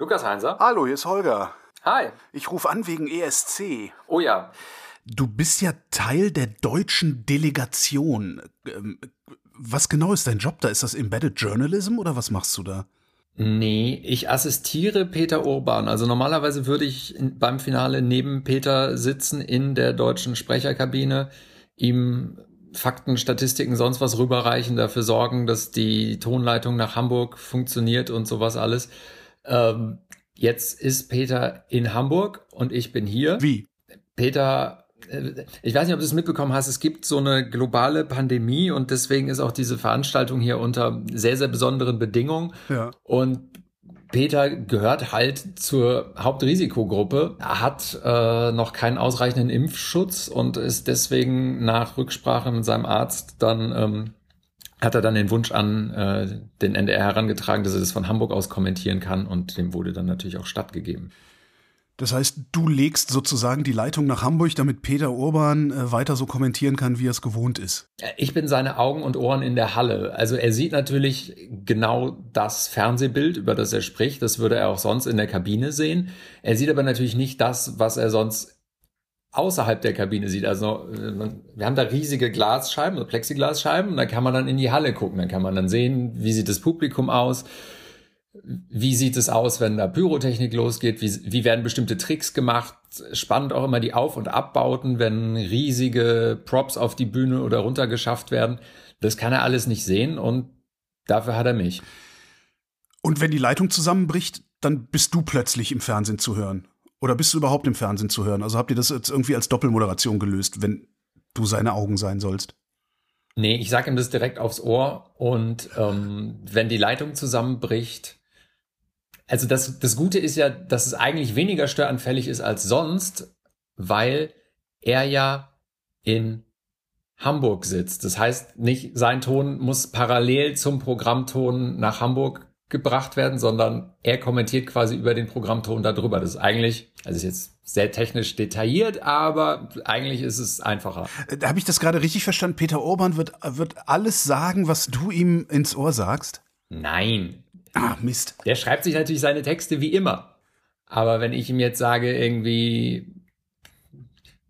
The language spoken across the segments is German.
Lukas Heinzer. Hallo, hier ist Holger. Hi. Ich rufe an wegen ESC. Oh ja. Du bist ja Teil der deutschen Delegation. Ähm, was genau ist dein Job da? Ist das Embedded Journalism oder was machst du da? Nee, ich assistiere Peter Urban. Also normalerweise würde ich beim Finale neben Peter sitzen in der deutschen Sprecherkabine, ihm Fakten, Statistiken, sonst was rüberreichen, dafür sorgen, dass die Tonleitung nach Hamburg funktioniert und sowas alles. Ähm, jetzt ist Peter in Hamburg und ich bin hier. Wie? Peter, äh, ich weiß nicht, ob du es mitbekommen hast, es gibt so eine globale Pandemie und deswegen ist auch diese Veranstaltung hier unter sehr, sehr besonderen Bedingungen. Ja. Und Peter gehört halt zur Hauptrisikogruppe, hat äh, noch keinen ausreichenden Impfschutz und ist deswegen nach Rücksprache mit seinem Arzt dann ähm, hat er dann den Wunsch an äh, den NDR herangetragen, dass er das von Hamburg aus kommentieren kann und dem wurde dann natürlich auch stattgegeben. Das heißt, du legst sozusagen die Leitung nach Hamburg, damit Peter Urban äh, weiter so kommentieren kann, wie er es gewohnt ist. Ich bin seine Augen und Ohren in der Halle. Also er sieht natürlich genau das Fernsehbild, über das er spricht. Das würde er auch sonst in der Kabine sehen. Er sieht aber natürlich nicht das, was er sonst außerhalb der Kabine sieht. Also äh, wir haben da riesige Glasscheiben, Plexiglasscheiben, und da kann man dann in die Halle gucken. Dann kann man dann sehen, wie sieht das Publikum aus wie sieht es aus, wenn da Pyrotechnik losgeht? Wie, wie werden bestimmte Tricks gemacht? Spannend auch immer die Auf- und Abbauten, wenn riesige Props auf die Bühne oder runter geschafft werden. Das kann er alles nicht sehen und dafür hat er mich. Und wenn die Leitung zusammenbricht, dann bist du plötzlich im Fernsehen zu hören. Oder bist du überhaupt im Fernsehen zu hören? Also habt ihr das jetzt irgendwie als Doppelmoderation gelöst, wenn du seine Augen sein sollst? Nee, ich sag ihm das direkt aufs Ohr und ähm, wenn die Leitung zusammenbricht, also das, das Gute ist ja, dass es eigentlich weniger störanfällig ist als sonst, weil er ja in Hamburg sitzt. Das heißt, nicht sein Ton muss parallel zum Programmton nach Hamburg gebracht werden, sondern er kommentiert quasi über den Programmton darüber. Das ist eigentlich, also ist jetzt sehr technisch detailliert, aber eigentlich ist es einfacher. Äh, Habe ich das gerade richtig verstanden? Peter Orban wird, wird alles sagen, was du ihm ins Ohr sagst? Nein, Ah, Mist. Der schreibt sich natürlich seine Texte wie immer. Aber wenn ich ihm jetzt sage, irgendwie,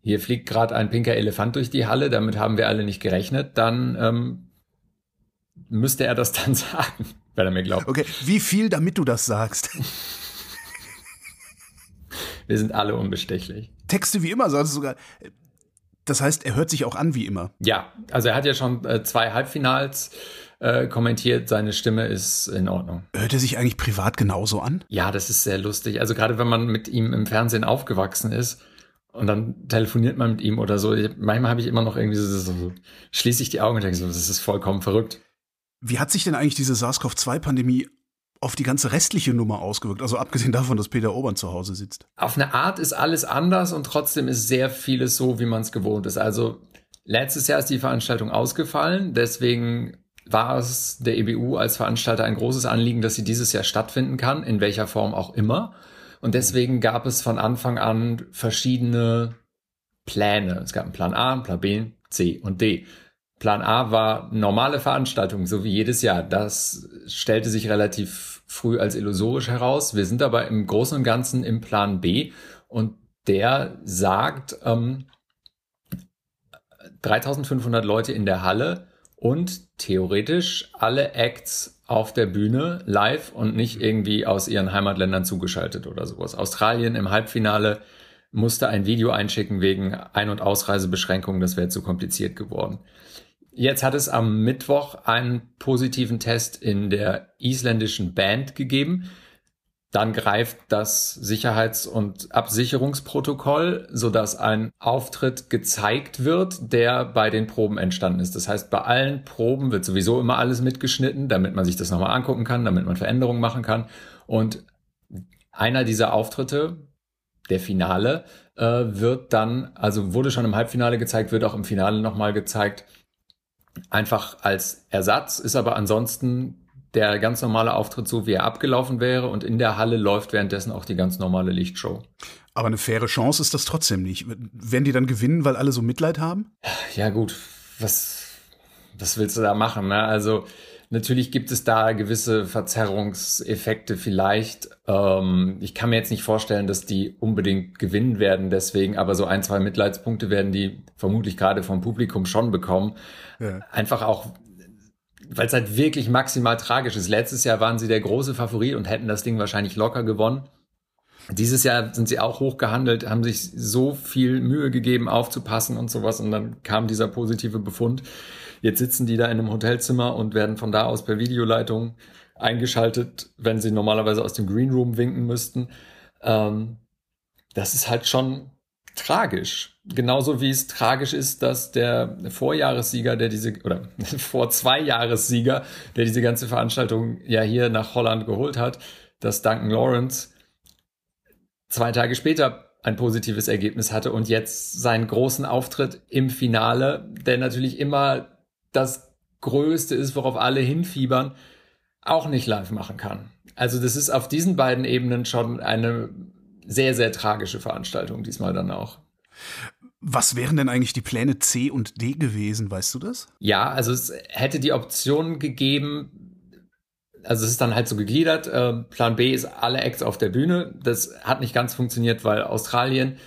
hier fliegt gerade ein pinker Elefant durch die Halle, damit haben wir alle nicht gerechnet, dann ähm, müsste er das dann sagen, wenn er mir glaubt. Okay, wie viel, damit du das sagst? wir sind alle unbestechlich. Texte wie immer, du sogar. Das heißt, er hört sich auch an wie immer. Ja, also er hat ja schon äh, zwei Halbfinals äh, kommentiert, seine Stimme ist in Ordnung. Hört er sich eigentlich privat genauso an? Ja, das ist sehr lustig. Also gerade wenn man mit ihm im Fernsehen aufgewachsen ist und dann telefoniert man mit ihm oder so, manchmal habe ich immer noch irgendwie so, so schließe ich die Augen und denke so, das ist vollkommen verrückt. Wie hat sich denn eigentlich diese SARS-CoV-2-Pandemie auf die ganze restliche Nummer ausgewirkt? Also abgesehen davon, dass Peter Obern zu Hause sitzt. Auf eine Art ist alles anders und trotzdem ist sehr vieles so, wie man es gewohnt ist. Also letztes Jahr ist die Veranstaltung ausgefallen, deswegen war es der EBU als Veranstalter ein großes Anliegen, dass sie dieses Jahr stattfinden kann, in welcher Form auch immer. Und deswegen gab es von Anfang an verschiedene Pläne. Es gab einen Plan A, einen Plan B, C und D. Plan A war normale Veranstaltung, so wie jedes Jahr. Das stellte sich relativ früh als illusorisch heraus. Wir sind aber im Großen und Ganzen im Plan B und der sagt ähm, 3500 Leute in der Halle und theoretisch alle Acts auf der Bühne live und nicht irgendwie aus ihren Heimatländern zugeschaltet oder sowas. Australien im Halbfinale musste ein Video einschicken wegen Ein- und Ausreisebeschränkungen, das wäre zu kompliziert geworden. Jetzt hat es am Mittwoch einen positiven Test in der isländischen Band gegeben. Dann greift das Sicherheits- und Absicherungsprotokoll, sodass ein Auftritt gezeigt wird, der bei den Proben entstanden ist. Das heißt, bei allen Proben wird sowieso immer alles mitgeschnitten, damit man sich das nochmal angucken kann, damit man Veränderungen machen kann. Und einer dieser Auftritte, der Finale, äh, wird dann, also wurde schon im Halbfinale gezeigt, wird auch im Finale nochmal gezeigt. Einfach als Ersatz, ist aber ansonsten der ganz normale Auftritt so, wie er abgelaufen wäre und in der Halle läuft währenddessen auch die ganz normale Lichtshow. Aber eine faire Chance ist das trotzdem nicht. Werden die dann gewinnen, weil alle so Mitleid haben? Ja gut, was, was willst du da machen? Ne? Also Natürlich gibt es da gewisse Verzerrungseffekte vielleicht. Ähm, ich kann mir jetzt nicht vorstellen, dass die unbedingt gewinnen werden deswegen, aber so ein, zwei Mitleidspunkte werden die vermutlich gerade vom Publikum schon bekommen. Ja. Einfach auch, weil es halt wirklich maximal tragisch ist. Letztes Jahr waren sie der große Favorit und hätten das Ding wahrscheinlich locker gewonnen. Dieses Jahr sind sie auch hochgehandelt, haben sich so viel Mühe gegeben, aufzupassen und sowas. Und dann kam dieser positive Befund. Jetzt sitzen die da in einem Hotelzimmer und werden von da aus per Videoleitung eingeschaltet, wenn sie normalerweise aus dem Green Room winken müssten. Ähm, das ist halt schon tragisch. Genauso wie es tragisch ist, dass der Vorjahressieger, der diese, oder vor zwei Jahressieger, der diese ganze Veranstaltung ja hier nach Holland geholt hat, dass Duncan Lawrence zwei Tage später ein positives Ergebnis hatte und jetzt seinen großen Auftritt im Finale, der natürlich immer das Größte ist, worauf alle hinfiebern, auch nicht live machen kann. Also das ist auf diesen beiden Ebenen schon eine sehr, sehr tragische Veranstaltung diesmal dann auch. Was wären denn eigentlich die Pläne C und D gewesen, weißt du das? Ja, also es hätte die Option gegeben, also es ist dann halt so gegliedert. Äh, Plan B ist alle Acts auf der Bühne. Das hat nicht ganz funktioniert, weil Australien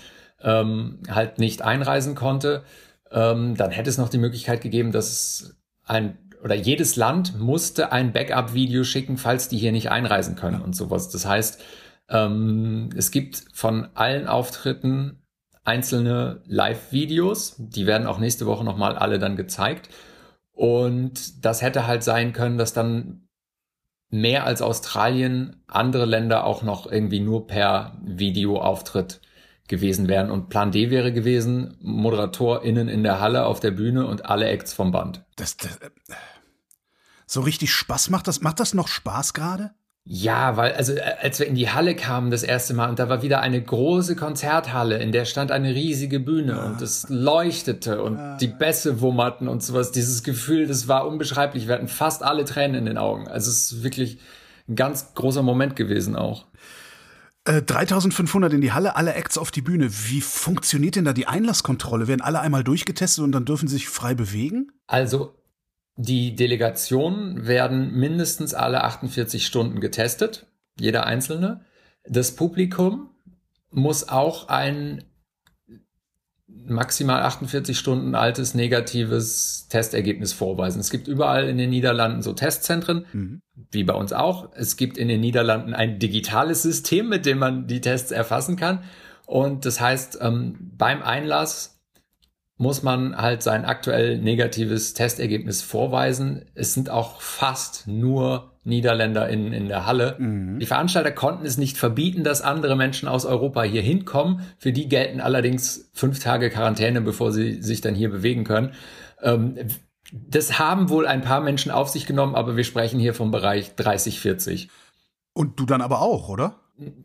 ähm, halt nicht einreisen konnte. Ähm, dann hätte es noch die Möglichkeit gegeben, dass ein oder jedes Land musste ein Backup-Video schicken, falls die hier nicht einreisen können ja. und sowas. Das heißt, ähm, es gibt von allen Auftritten einzelne Live-Videos. Die werden auch nächste Woche nochmal alle dann gezeigt. Und das hätte halt sein können, dass dann mehr als Australien andere Länder auch noch irgendwie nur per Videoauftritt gewesen wären. Und Plan D wäre gewesen, ModeratorInnen in der Halle auf der Bühne und alle Acts vom Band. Das, das äh, so richtig Spaß macht das, macht das noch Spaß gerade? Ja, weil, also äh, als wir in die Halle kamen das erste Mal und da war wieder eine große Konzerthalle, in der stand eine riesige Bühne ah. und es leuchtete und ah. die Bässe wummerten und sowas. Dieses Gefühl, das war unbeschreiblich. Wir hatten fast alle Tränen in den Augen. Also es ist wirklich ein ganz großer Moment gewesen auch. 3500 äh, in die Halle, alle Acts auf die Bühne. Wie funktioniert denn da die Einlasskontrolle? Werden alle einmal durchgetestet und dann dürfen sie sich frei bewegen? Also die Delegationen werden mindestens alle 48 Stunden getestet, jeder einzelne. Das Publikum muss auch ein maximal 48 Stunden altes negatives Testergebnis vorweisen. Es gibt überall in den Niederlanden so Testzentren, mhm. wie bei uns auch. Es gibt in den Niederlanden ein digitales System, mit dem man die Tests erfassen kann. Und das heißt, ähm, beim Einlass muss man halt sein aktuell negatives Testergebnis vorweisen. Es sind auch fast nur Niederländer in, in der Halle. Mhm. Die Veranstalter konnten es nicht verbieten, dass andere Menschen aus Europa hier hinkommen. Für die gelten allerdings fünf Tage Quarantäne, bevor sie sich dann hier bewegen können. Ähm, das haben wohl ein paar Menschen auf sich genommen, aber wir sprechen hier vom Bereich 30, 40. Und du dann aber auch, oder?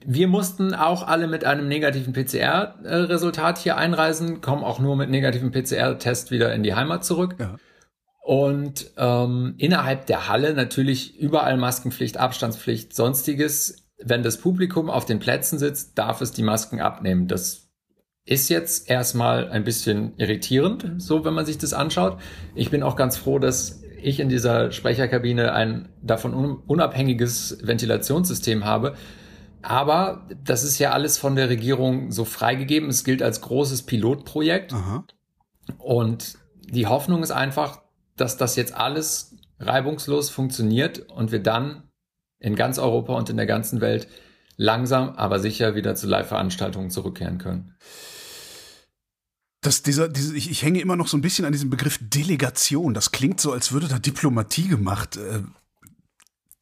Wir mussten auch alle mit einem negativen PCR-Resultat hier einreisen, kommen auch nur mit negativem PCR-Test wieder in die Heimat zurück. Ja. Und ähm, innerhalb der Halle natürlich überall Maskenpflicht, Abstandspflicht, sonstiges. Wenn das Publikum auf den Plätzen sitzt, darf es die Masken abnehmen. Das ist jetzt erstmal ein bisschen irritierend, so wenn man sich das anschaut. Ich bin auch ganz froh, dass ich in dieser Sprecherkabine ein davon unabhängiges Ventilationssystem habe, aber das ist ja alles von der Regierung so freigegeben. Es gilt als großes Pilotprojekt. Aha. Und die Hoffnung ist einfach, dass das jetzt alles reibungslos funktioniert und wir dann in ganz Europa und in der ganzen Welt langsam, aber sicher wieder zu Live-Veranstaltungen zurückkehren können. Das, dieser, diese, ich, ich hänge immer noch so ein bisschen an diesem Begriff Delegation. Das klingt so, als würde da Diplomatie gemacht. Äh,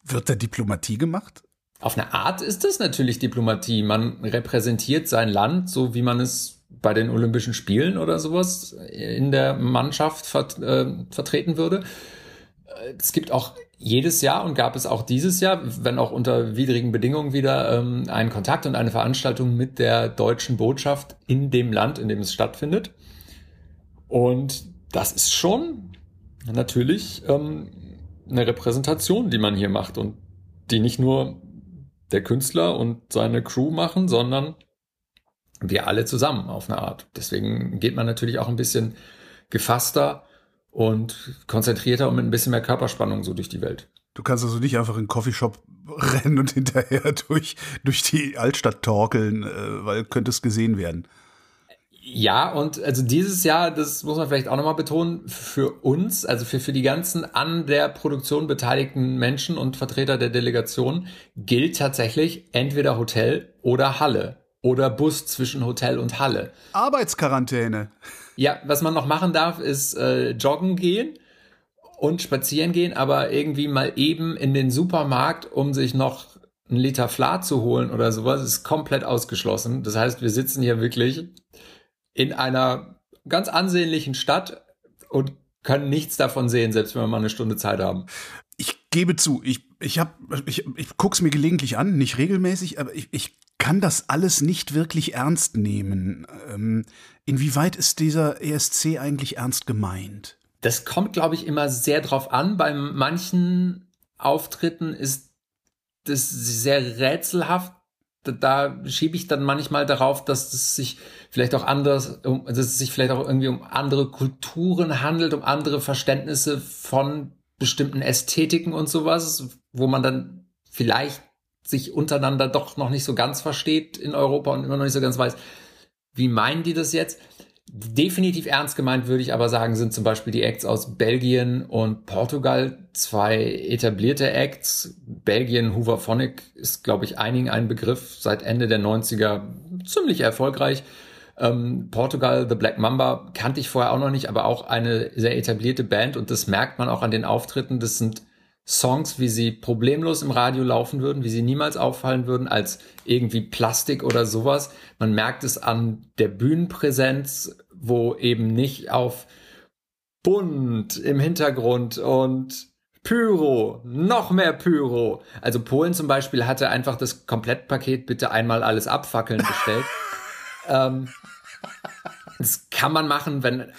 wird da Diplomatie gemacht? Auf eine Art ist das natürlich Diplomatie. Man repräsentiert sein Land, so wie man es bei den Olympischen Spielen oder sowas in der Mannschaft vert, äh, vertreten würde. Es gibt auch jedes Jahr und gab es auch dieses Jahr, wenn auch unter widrigen Bedingungen wieder, ähm, einen Kontakt und eine Veranstaltung mit der deutschen Botschaft in dem Land, in dem es stattfindet. Und das ist schon natürlich ähm, eine Repräsentation, die man hier macht und die nicht nur der Künstler und seine Crew machen, sondern wir alle zusammen auf eine Art. Deswegen geht man natürlich auch ein bisschen gefasster und konzentrierter und mit ein bisschen mehr Körperspannung so durch die Welt. Du kannst also nicht einfach in einen Coffeeshop rennen und hinterher durch, durch die Altstadt torkeln, äh, weil könntest gesehen werden. Ja, und also dieses Jahr, das muss man vielleicht auch nochmal betonen, für uns, also für, für die ganzen an der Produktion beteiligten Menschen und Vertreter der Delegation, gilt tatsächlich entweder Hotel oder Halle oder Bus zwischen Hotel und Halle. Arbeitsquarantäne. Ja, was man noch machen darf, ist äh, joggen gehen und spazieren gehen, aber irgendwie mal eben in den Supermarkt, um sich noch einen Liter Flat zu holen oder sowas, ist komplett ausgeschlossen. Das heißt, wir sitzen hier wirklich in einer ganz ansehnlichen Stadt und können nichts davon sehen, selbst wenn wir mal eine Stunde Zeit haben. Ich gebe zu, ich, ich, hab, ich, ich gucke es mir gelegentlich an, nicht regelmäßig, aber ich, ich kann das alles nicht wirklich ernst nehmen. Ähm, inwieweit ist dieser ESC eigentlich ernst gemeint? Das kommt, glaube ich, immer sehr drauf an. Bei manchen Auftritten ist das sehr rätselhaft da schiebe ich dann manchmal darauf, dass es sich vielleicht auch anders, dass es sich vielleicht auch irgendwie um andere Kulturen handelt, um andere Verständnisse von bestimmten Ästhetiken und sowas, wo man dann vielleicht sich untereinander doch noch nicht so ganz versteht in Europa und immer noch nicht so ganz weiß, wie meinen die das jetzt? Definitiv ernst gemeint würde ich aber sagen, sind zum Beispiel die Acts aus Belgien und Portugal, zwei etablierte Acts. Belgien, Hooverphonic ist, glaube ich, einigen ein Begriff, seit Ende der 90er ziemlich erfolgreich. Ähm, Portugal, The Black Mamba kannte ich vorher auch noch nicht, aber auch eine sehr etablierte Band und das merkt man auch an den Auftritten. Das sind Songs, wie sie problemlos im Radio laufen würden, wie sie niemals auffallen würden als irgendwie Plastik oder sowas. Man merkt es an der Bühnenpräsenz, wo eben nicht auf bunt im Hintergrund und Pyro, noch mehr Pyro. Also Polen zum Beispiel hatte einfach das Komplettpaket bitte einmal alles abfackeln bestellt. ähm, das kann man machen, wenn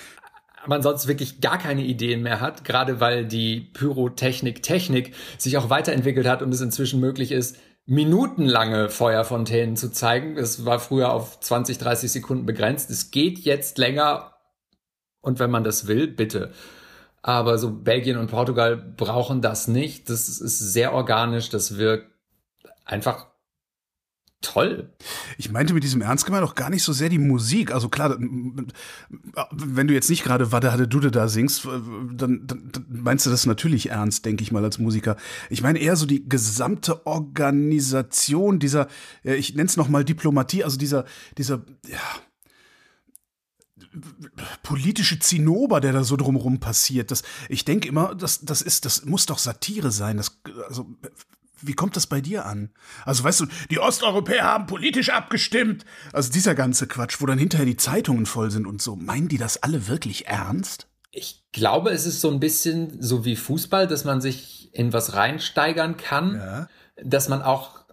man sonst wirklich gar keine Ideen mehr hat, gerade weil die Pyrotechnik Technik sich auch weiterentwickelt hat und es inzwischen möglich ist, minutenlange Feuerfontänen zu zeigen. Es war früher auf 20, 30 Sekunden begrenzt. Es geht jetzt länger und wenn man das will, bitte. Aber so Belgien und Portugal brauchen das nicht. Das ist sehr organisch, das wirkt einfach toll. Ich meinte mit diesem Ernst gemeint auch gar nicht so sehr die Musik. Also klar, wenn du jetzt nicht gerade Wade hatte Dude da singst, dann, dann, dann meinst du das natürlich ernst, denke ich mal als Musiker. Ich meine eher so die gesamte Organisation dieser, ich nenne es noch mal Diplomatie, also dieser, dieser, ja, politische Zinnober, der da so drumrum passiert. Das, ich denke immer, das, das ist, das muss doch Satire sein. Das, also wie kommt das bei dir an? Also weißt du, die Osteuropäer haben politisch abgestimmt. Also dieser ganze Quatsch, wo dann hinterher die Zeitungen voll sind und so. Meinen die das alle wirklich ernst? Ich glaube, es ist so ein bisschen so wie Fußball, dass man sich in was reinsteigern kann, ja. dass man auch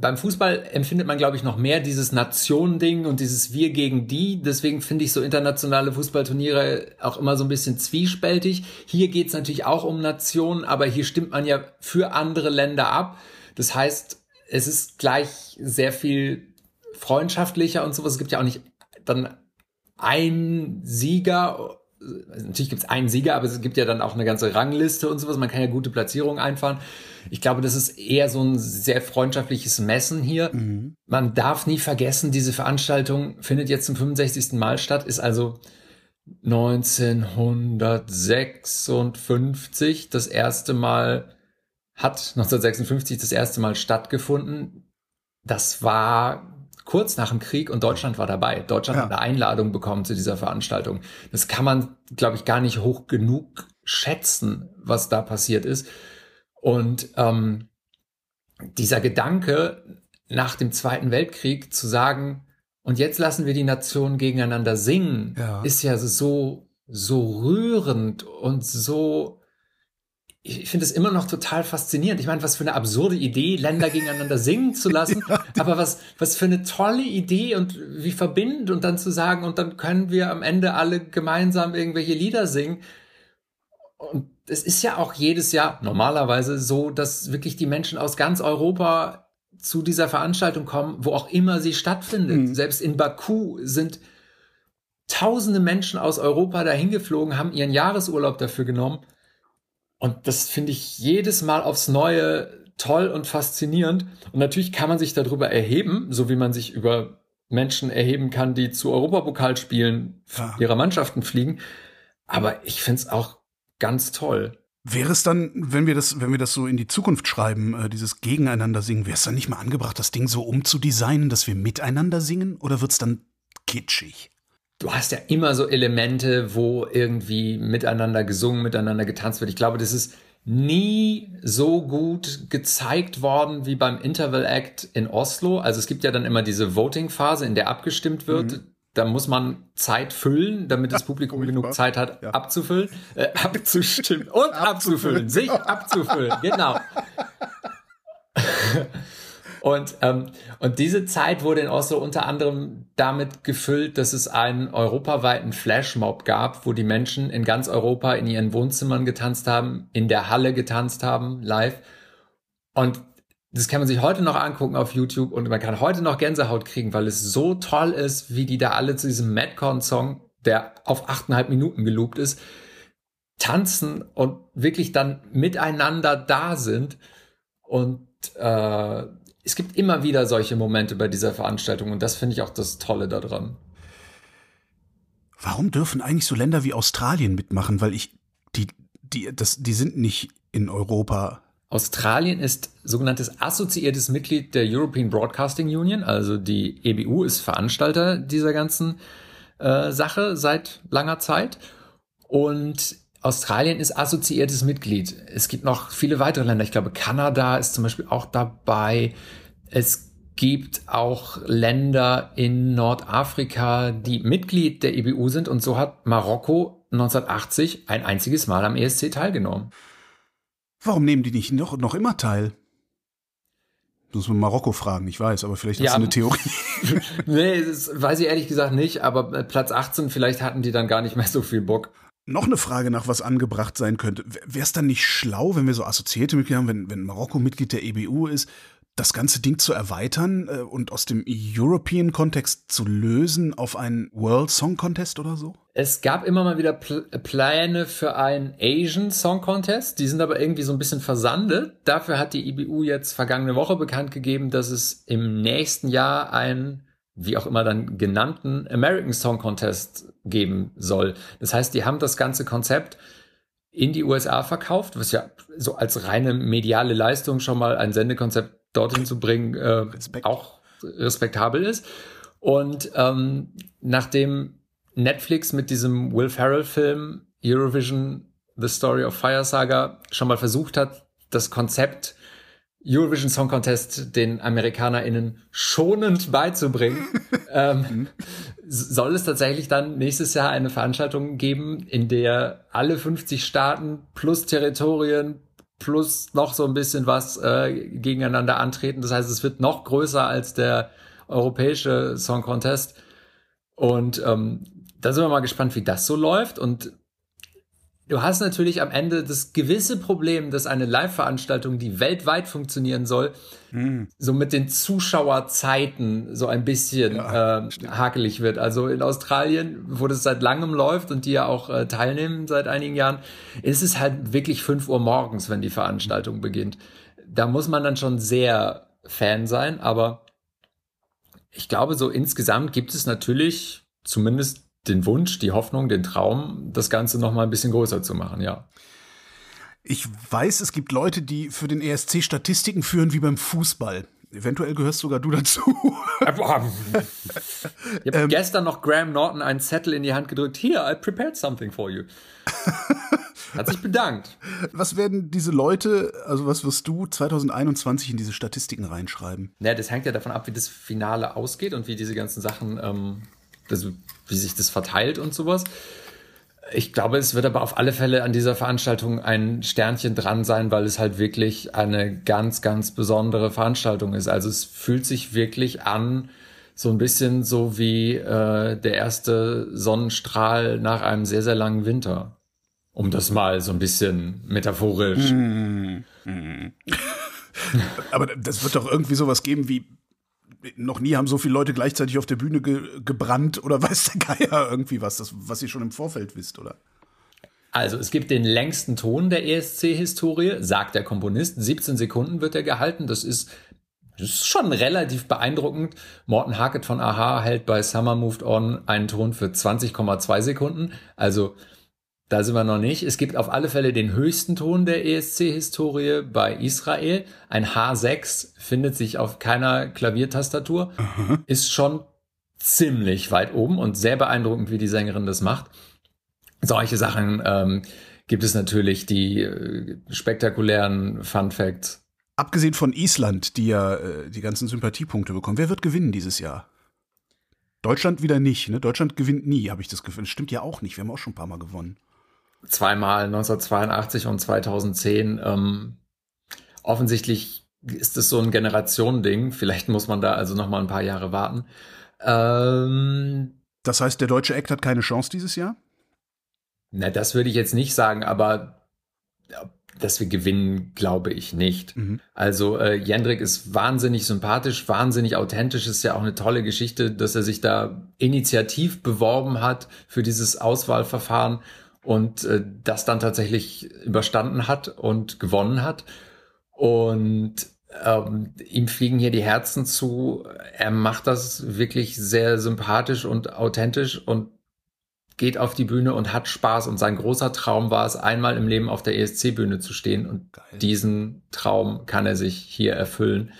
beim Fußball empfindet man, glaube ich, noch mehr dieses Nationending und dieses Wir gegen die. Deswegen finde ich so internationale Fußballturniere auch immer so ein bisschen zwiespältig. Hier geht es natürlich auch um Nationen, aber hier stimmt man ja für andere Länder ab. Das heißt, es ist gleich sehr viel freundschaftlicher und sowas. Es gibt ja auch nicht dann ein Sieger. Also natürlich gibt es einen Sieger, aber es gibt ja dann auch eine ganze Rangliste und sowas. Man kann ja gute Platzierungen einfahren. Ich glaube, das ist eher so ein sehr freundschaftliches Messen hier. Mhm. Man darf nie vergessen, diese Veranstaltung findet jetzt zum 65. Mal statt, ist also 1956 das erste Mal, hat 1956 das erste Mal stattgefunden. Das war kurz nach dem Krieg und Deutschland war dabei. Deutschland ja. hat eine Einladung bekommen zu dieser Veranstaltung. Das kann man, glaube ich, gar nicht hoch genug schätzen, was da passiert ist. Und ähm, dieser Gedanke nach dem Zweiten Weltkrieg zu sagen, und jetzt lassen wir die Nationen gegeneinander singen, ja. ist ja so, so rührend und so, ich finde es immer noch total faszinierend. Ich meine, was für eine absurde Idee, Länder gegeneinander singen zu lassen, ja, aber was, was für eine tolle Idee und wie verbindend und dann zu sagen, und dann können wir am Ende alle gemeinsam irgendwelche Lieder singen. Und es ist ja auch jedes Jahr normalerweise so, dass wirklich die Menschen aus ganz Europa zu dieser Veranstaltung kommen, wo auch immer sie stattfindet. Mhm. Selbst in Baku sind tausende Menschen aus Europa dahin geflogen, haben ihren Jahresurlaub dafür genommen. Und das finde ich jedes Mal aufs Neue toll und faszinierend. Und natürlich kann man sich darüber erheben, so wie man sich über Menschen erheben kann, die zu Europapokalspielen ja. ihrer Mannschaften fliegen. Aber ich finde es auch ganz toll. Wäre es dann, wenn wir das, wenn wir das so in die Zukunft schreiben, äh, dieses Gegeneinander singen, wäre es dann nicht mal angebracht, das Ding so umzudesignen, dass wir miteinander singen? Oder wird es dann kitschig? Du hast ja immer so Elemente, wo irgendwie miteinander gesungen, miteinander getanzt wird. Ich glaube, das ist nie so gut gezeigt worden wie beim Interval Act in Oslo. Also es gibt ja dann immer diese Voting-Phase, in der abgestimmt wird. Mhm. Da muss man Zeit füllen, damit das Publikum genug Zeit hat, ja. abzufüllen, äh, abzustimmen und abzufüllen, sich abzufüllen, genau. Und, ähm, und diese Zeit wurde in Oslo unter anderem damit gefüllt, dass es einen europaweiten Flashmob gab, wo die Menschen in ganz Europa in ihren Wohnzimmern getanzt haben, in der Halle getanzt haben, live. Und das kann man sich heute noch angucken auf YouTube und man kann heute noch Gänsehaut kriegen, weil es so toll ist, wie die da alle zu diesem Madcon-Song, der auf achteinhalb Minuten geloopt ist, tanzen und wirklich dann miteinander da sind. Und äh, es gibt immer wieder solche Momente bei dieser Veranstaltung und das finde ich auch das Tolle daran. Warum dürfen eigentlich so Länder wie Australien mitmachen? Weil ich, die, die, das, die sind nicht in Europa. Australien ist sogenanntes assoziiertes Mitglied der European Broadcasting Union, also die EBU ist Veranstalter dieser ganzen äh, Sache seit langer Zeit. Und Australien ist assoziiertes Mitglied. Es gibt noch viele weitere Länder. Ich glaube, Kanada ist zum Beispiel auch dabei. Es gibt auch Länder in Nordafrika, die Mitglied der EBU sind. Und so hat Marokko 1980 ein einziges Mal am ESC teilgenommen. Warum nehmen die nicht noch, noch immer teil? Muss man Marokko fragen, ich weiß, aber vielleicht ja, hast du eine Theorie. nee, das weiß ich ehrlich gesagt nicht, aber Platz 18, vielleicht hatten die dann gar nicht mehr so viel Bock. Noch eine Frage nach, was angebracht sein könnte. Wäre es dann nicht schlau, wenn wir so assoziierte Mitglieder haben, wenn, wenn Marokko Mitglied der EBU ist, das ganze Ding zu erweitern äh, und aus dem European-Kontext zu lösen auf einen World Song Contest oder so? Es gab immer mal wieder Pl Pläne für einen Asian Song Contest, die sind aber irgendwie so ein bisschen versandet. Dafür hat die EBU jetzt vergangene Woche bekannt gegeben, dass es im nächsten Jahr ein wie auch immer dann genannten American Song Contest geben soll. Das heißt, die haben das ganze Konzept in die USA verkauft, was ja so als reine mediale Leistung schon mal ein Sendekonzept dorthin zu bringen äh, Respekt. auch respektabel ist. Und ähm, nachdem Netflix mit diesem Will Ferrell Film Eurovision The Story of Fire Saga schon mal versucht hat, das Konzept Eurovision Song Contest den AmerikanerInnen schonend beizubringen, ähm, mhm. soll es tatsächlich dann nächstes Jahr eine Veranstaltung geben, in der alle 50 Staaten plus Territorien plus noch so ein bisschen was äh, gegeneinander antreten. Das heißt, es wird noch größer als der europäische Song Contest. Und ähm, da sind wir mal gespannt, wie das so läuft. Und Du hast natürlich am Ende das gewisse Problem, dass eine Live-Veranstaltung, die weltweit funktionieren soll, mhm. so mit den Zuschauerzeiten so ein bisschen ja, äh, hakelig wird. Also in Australien, wo das seit langem läuft und die ja auch äh, teilnehmen seit einigen Jahren, ist es halt wirklich fünf Uhr morgens, wenn die Veranstaltung beginnt. Da muss man dann schon sehr Fan sein, aber ich glaube, so insgesamt gibt es natürlich zumindest den Wunsch, die Hoffnung, den Traum, das Ganze noch mal ein bisschen größer zu machen, ja. Ich weiß, es gibt Leute, die für den ESC Statistiken führen wie beim Fußball. Eventuell gehörst sogar du dazu. ich habe ähm, gestern noch Graham Norton einen Zettel in die Hand gedrückt. Hier, I prepared something for you. Hat sich bedankt. Was werden diese Leute, also was wirst du 2021 in diese Statistiken reinschreiben? Naja, das hängt ja davon ab, wie das Finale ausgeht und wie diese ganzen Sachen ähm, also wie sich das verteilt und sowas. Ich glaube, es wird aber auf alle Fälle an dieser Veranstaltung ein Sternchen dran sein, weil es halt wirklich eine ganz, ganz besondere Veranstaltung ist. Also es fühlt sich wirklich an, so ein bisschen so wie äh, der erste Sonnenstrahl nach einem sehr, sehr langen Winter. Um das mal so ein bisschen metaphorisch. Mm, mm. aber das wird doch irgendwie sowas geben wie noch nie haben so viele Leute gleichzeitig auf der Bühne ge gebrannt oder weiß der Geier irgendwie was, das, was ihr schon im Vorfeld wisst, oder? Also es gibt den längsten Ton der ESC-Historie, sagt der Komponist. 17 Sekunden wird er gehalten. Das ist, das ist schon relativ beeindruckend. Morten Harket von Aha hält bei Summer Moved On einen Ton für 20,2 Sekunden. Also da sind wir noch nicht. Es gibt auf alle Fälle den höchsten Ton der ESC-Historie bei Israel. Ein H6 findet sich auf keiner Klaviertastatur. Mhm. Ist schon ziemlich weit oben und sehr beeindruckend, wie die Sängerin das macht solche Sachen ähm, gibt es natürlich die äh, spektakulären Fun Facts. Abgesehen von Island, die ja äh, die ganzen Sympathiepunkte bekommen, wer wird gewinnen dieses Jahr? Deutschland wieder nicht, ne? Deutschland gewinnt nie, habe ich das Gefühl. Das stimmt ja auch nicht. Wir haben auch schon ein paar Mal gewonnen. Zweimal 1982 und 2010. Ähm, offensichtlich ist es so ein Generationending. Vielleicht muss man da also noch mal ein paar Jahre warten. Ähm, das heißt, der deutsche Act hat keine Chance dieses Jahr? Na, das würde ich jetzt nicht sagen, aber dass wir gewinnen, glaube ich nicht. Mhm. Also äh, Jendrik ist wahnsinnig sympathisch, wahnsinnig authentisch. Ist ja auch eine tolle Geschichte, dass er sich da initiativ beworben hat für dieses Auswahlverfahren und äh, das dann tatsächlich überstanden hat und gewonnen hat. Und ähm, ihm fliegen hier die Herzen zu. Er macht das wirklich sehr sympathisch und authentisch und geht auf die Bühne und hat Spaß. Und sein großer Traum war es, einmal im Leben auf der ESC-Bühne zu stehen. Und Geil. diesen Traum kann er sich hier erfüllen.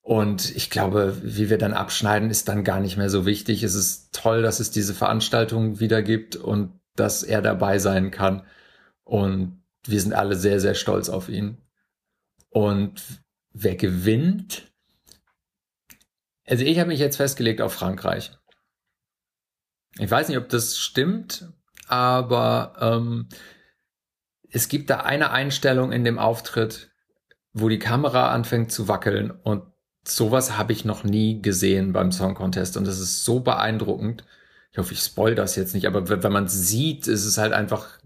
Und ich glaube, wie wir dann abschneiden, ist dann gar nicht mehr so wichtig. Es ist toll, dass es diese Veranstaltung wieder gibt und dass er dabei sein kann. Und wir sind alle sehr, sehr stolz auf ihn. Und wer gewinnt? Also ich habe mich jetzt festgelegt auf Frankreich. Ich weiß nicht, ob das stimmt, aber ähm, es gibt da eine Einstellung in dem Auftritt, wo die Kamera anfängt zu wackeln und sowas habe ich noch nie gesehen beim Song Contest und das ist so beeindruckend. Ich hoffe, ich spoil das jetzt nicht, aber wenn man es sieht, ist es halt einfach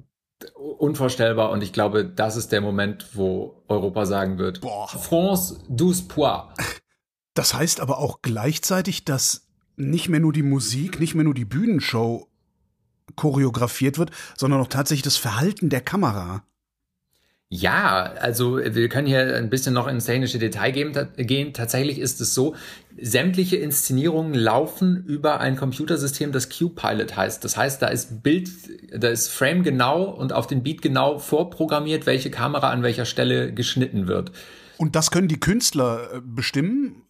unvorstellbar und ich glaube, das ist der Moment, wo Europa sagen wird, Boah. France, douze poids. Das heißt aber auch gleichzeitig, dass nicht mehr nur die Musik, nicht mehr nur die Bühnenshow choreografiert wird, sondern auch tatsächlich das Verhalten der Kamera. Ja, also wir können hier ein bisschen noch ins technische Detail gehen. Tatsächlich ist es so, sämtliche Inszenierungen laufen über ein Computersystem, das Q-Pilot heißt. Das heißt, da ist Bild, da ist Frame genau und auf den Beat genau vorprogrammiert, welche Kamera an welcher Stelle geschnitten wird. Und das können die Künstler äh, bestimmen?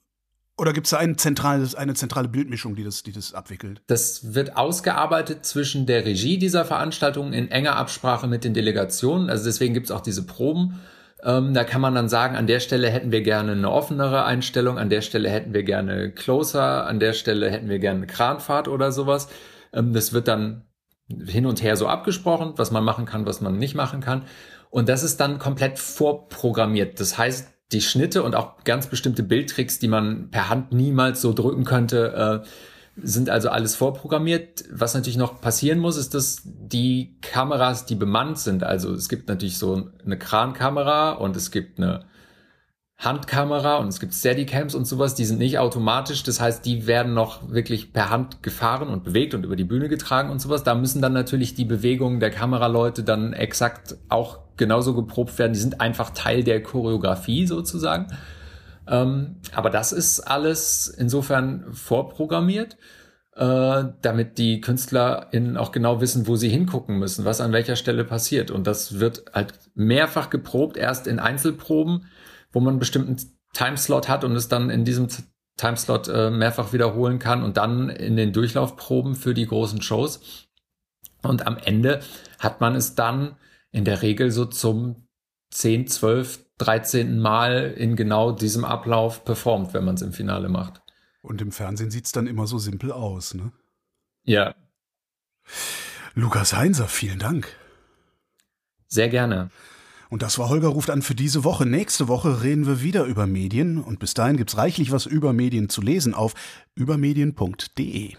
Oder gibt es ein zentrales, eine zentrale Bildmischung, die das, die das abwickelt? Das wird ausgearbeitet zwischen der Regie dieser Veranstaltung in enger Absprache mit den Delegationen. Also deswegen gibt es auch diese Proben. Ähm, da kann man dann sagen, an der Stelle hätten wir gerne eine offenere Einstellung, an der Stelle hätten wir gerne Closer, an der Stelle hätten wir gerne eine Kranfahrt oder sowas. Ähm, das wird dann hin und her so abgesprochen, was man machen kann, was man nicht machen kann. Und das ist dann komplett vorprogrammiert. Das heißt, die Schnitte und auch ganz bestimmte Bildtricks, die man per Hand niemals so drücken könnte, äh, sind also alles vorprogrammiert. Was natürlich noch passieren muss, ist, dass die Kameras, die bemannt sind, also es gibt natürlich so eine Krankamera und es gibt eine Handkamera und es gibt Steadycams und sowas, die sind nicht automatisch. Das heißt, die werden noch wirklich per Hand gefahren und bewegt und über die Bühne getragen und sowas. Da müssen dann natürlich die Bewegungen der Kameraleute dann exakt auch genauso geprobt werden. Die sind einfach Teil der Choreografie sozusagen. Ähm, aber das ist alles insofern vorprogrammiert, äh, damit die KünstlerInnen auch genau wissen, wo sie hingucken müssen, was an welcher Stelle passiert. Und das wird halt mehrfach geprobt, erst in Einzelproben, wo man einen bestimmten Timeslot hat und es dann in diesem Timeslot äh, mehrfach wiederholen kann und dann in den Durchlaufproben für die großen Shows. Und am Ende hat man es dann in der Regel so zum 10, 12, 13. Mal in genau diesem Ablauf performt, wenn man es im Finale macht. Und im Fernsehen sieht es dann immer so simpel aus, ne? Ja. Lukas Heinser, vielen Dank. Sehr gerne. Und das war Holger ruft an für diese Woche. Nächste Woche reden wir wieder über Medien und bis dahin gibt's reichlich was über Medien zu lesen auf übermedien.de.